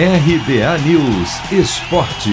RBA News Esporte.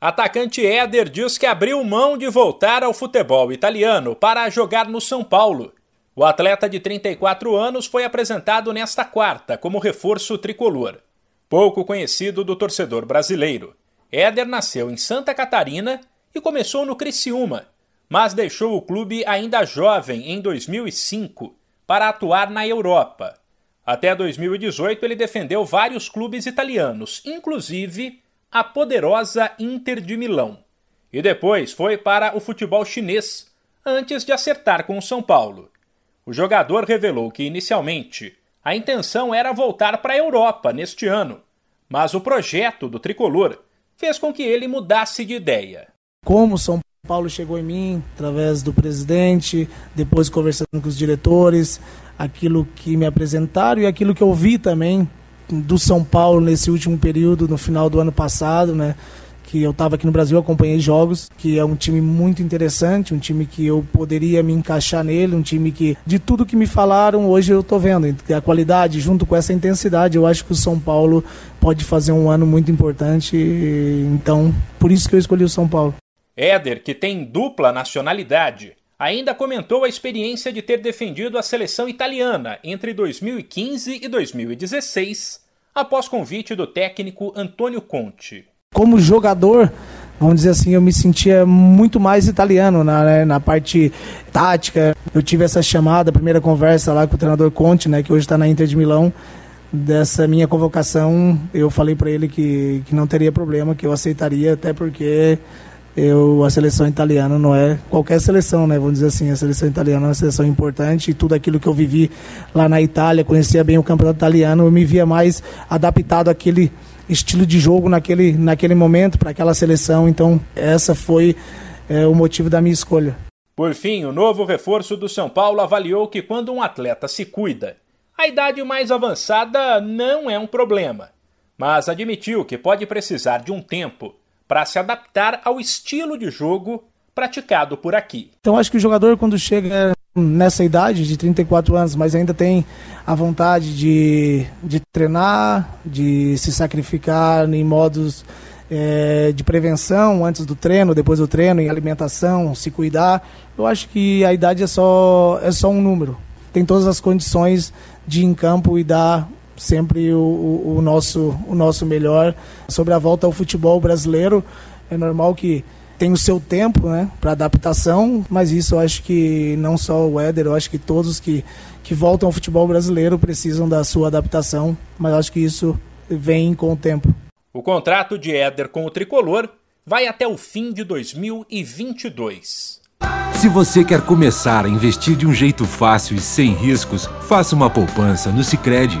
Atacante Éder diz que abriu mão de voltar ao futebol italiano para jogar no São Paulo. O atleta de 34 anos foi apresentado nesta quarta como reforço tricolor. Pouco conhecido do torcedor brasileiro. Éder nasceu em Santa Catarina e começou no Criciúma, mas deixou o clube ainda jovem em 2005 para atuar na Europa. Até 2018, ele defendeu vários clubes italianos, inclusive a poderosa Inter de Milão. E depois foi para o futebol chinês, antes de acertar com o São Paulo. O jogador revelou que, inicialmente, a intenção era voltar para a Europa neste ano, mas o projeto do tricolor fez com que ele mudasse de ideia. Como São Paulo chegou em mim através do presidente, depois conversando com os diretores, aquilo que me apresentaram e aquilo que eu vi também do São Paulo nesse último período, no final do ano passado, né? Que eu estava aqui no Brasil, acompanhei jogos, que é um time muito interessante, um time que eu poderia me encaixar nele, um time que, de tudo que me falaram, hoje eu estou vendo. A qualidade, junto com essa intensidade, eu acho que o São Paulo pode fazer um ano muito importante. Então, por isso que eu escolhi o São Paulo. Éder, que tem dupla nacionalidade, ainda comentou a experiência de ter defendido a seleção italiana entre 2015 e 2016, após convite do técnico Antônio Conte. Como jogador, vamos dizer assim, eu me sentia muito mais italiano na, né, na parte tática. Eu tive essa chamada, a primeira conversa lá com o treinador Conte, né, que hoje está na Inter de Milão. Dessa minha convocação, eu falei para ele que, que não teria problema, que eu aceitaria, até porque eu, a seleção italiana não é qualquer seleção, né? Vamos dizer assim, a seleção italiana é uma seleção importante e tudo aquilo que eu vivi lá na Itália, conhecia bem o campeonato italiano, eu me via mais adaptado àquele estilo de jogo naquele, naquele momento, para aquela seleção. Então, essa foi é, o motivo da minha escolha. Por fim, o novo reforço do São Paulo avaliou que quando um atleta se cuida, a idade mais avançada não é um problema, mas admitiu que pode precisar de um tempo para se adaptar ao estilo de jogo praticado por aqui. Então acho que o jogador quando chega nessa idade de 34 anos, mas ainda tem a vontade de, de treinar, de se sacrificar em modos é, de prevenção antes do treino, depois do treino, em alimentação, se cuidar. Eu acho que a idade é só, é só um número. Tem todas as condições de ir em campo e dar sempre o, o, nosso, o nosso melhor. Sobre a volta ao futebol brasileiro, é normal que tem o seu tempo né, para adaptação, mas isso eu acho que não só o Éder, eu acho que todos que, que voltam ao futebol brasileiro precisam da sua adaptação, mas eu acho que isso vem com o tempo. O contrato de Éder com o tricolor vai até o fim de 2022. Se você quer começar a investir de um jeito fácil e sem riscos, faça uma poupança no Sicredi.